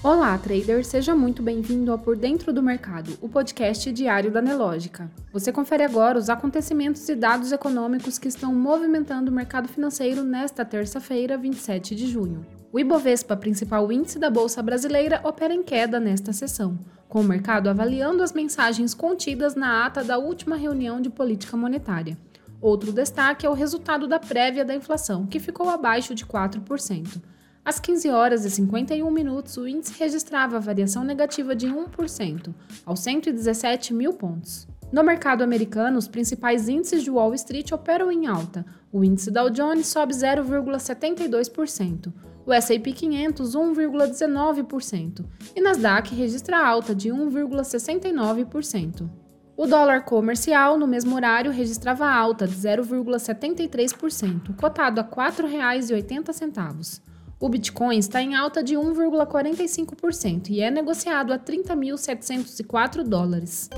Olá, trader, seja muito bem-vindo ao Por Dentro do Mercado, o podcast diário da Nelógica. Você confere agora os acontecimentos e dados econômicos que estão movimentando o mercado financeiro nesta terça-feira, 27 de junho. O Ibovespa, principal índice da Bolsa Brasileira, opera em queda nesta sessão, com o mercado avaliando as mensagens contidas na ata da última reunião de política monetária. Outro destaque é o resultado da prévia da inflação, que ficou abaixo de 4%. Às 15 horas e 51 minutos, o índice registrava variação negativa de 1%, aos 117 mil pontos. No mercado americano, os principais índices de Wall Street operam em alta. O índice Dow Jones sobe 0,72%, o S&P 500 1,19% e Nasdaq registra alta de 1,69%. O dólar comercial, no mesmo horário, registrava alta de 0,73%, cotado a R$ 4,80. O Bitcoin está em alta de 1,45% e é negociado a 30.704 dólares.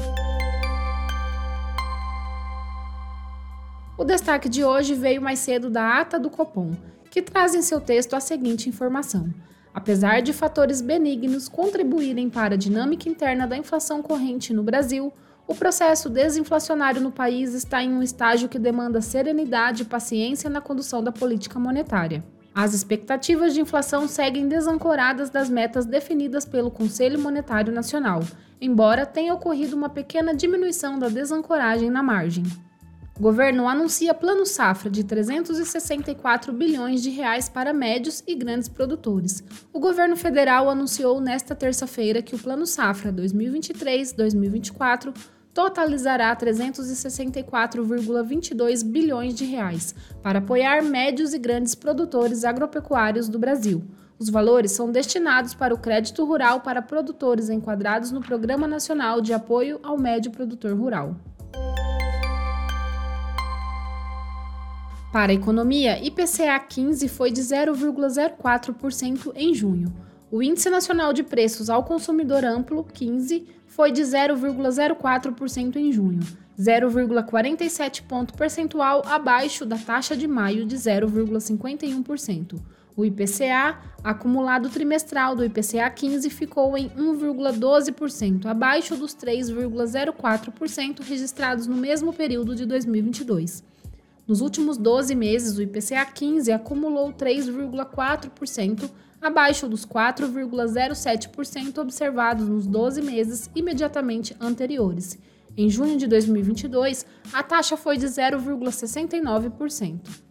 O destaque de hoje veio mais cedo da ata do Copom, que traz em seu texto a seguinte informação. Apesar de fatores benignos contribuírem para a dinâmica interna da inflação corrente no Brasil, o processo desinflacionário no país está em um estágio que demanda serenidade e paciência na condução da política monetária. As expectativas de inflação seguem desancoradas das metas definidas pelo Conselho Monetário Nacional, embora tenha ocorrido uma pequena diminuição da desancoragem na margem. O governo anuncia plano safra de 364 bilhões de reais para médios e grandes produtores. O governo federal anunciou nesta terça-feira que o plano safra 2023-2024 totalizará 364,22 bilhões de reais para apoiar médios e grandes produtores agropecuários do Brasil. Os valores são destinados para o crédito rural para produtores enquadrados no Programa Nacional de Apoio ao Médio Produtor Rural. Para a economia, IPCA 15 foi de 0,04% em junho. O Índice Nacional de Preços ao Consumidor Amplo, 15, foi de 0,04% em junho, 0,47 ponto percentual abaixo da taxa de maio de 0,51%. O IPCA, acumulado trimestral do IPCA 15, ficou em 1,12%, abaixo dos 3,04% registrados no mesmo período de 2022. Nos últimos 12 meses, o IPCA 15 acumulou 3,4%, abaixo dos 4,07% observados nos 12 meses imediatamente anteriores. Em junho de 2022, a taxa foi de 0,69%.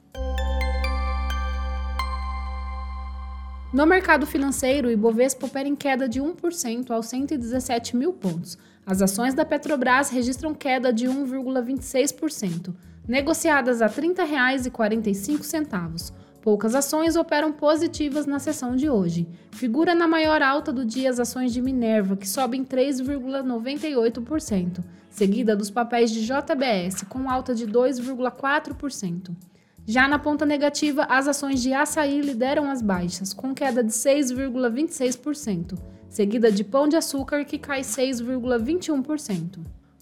No mercado financeiro, o Ibovespa opera em queda de 1% aos 117 mil pontos. As ações da Petrobras registram queda de 1,26%, negociadas a R$ 30,45. Poucas ações operam positivas na sessão de hoje. Figura na maior alta do dia as ações de Minerva, que sobem 3,98%, seguida dos papéis de JBS, com alta de 2,4%. Já na ponta negativa, as ações de açaí lideram as baixas, com queda de 6,26%, seguida de Pão de Açúcar, que cai 6,21%.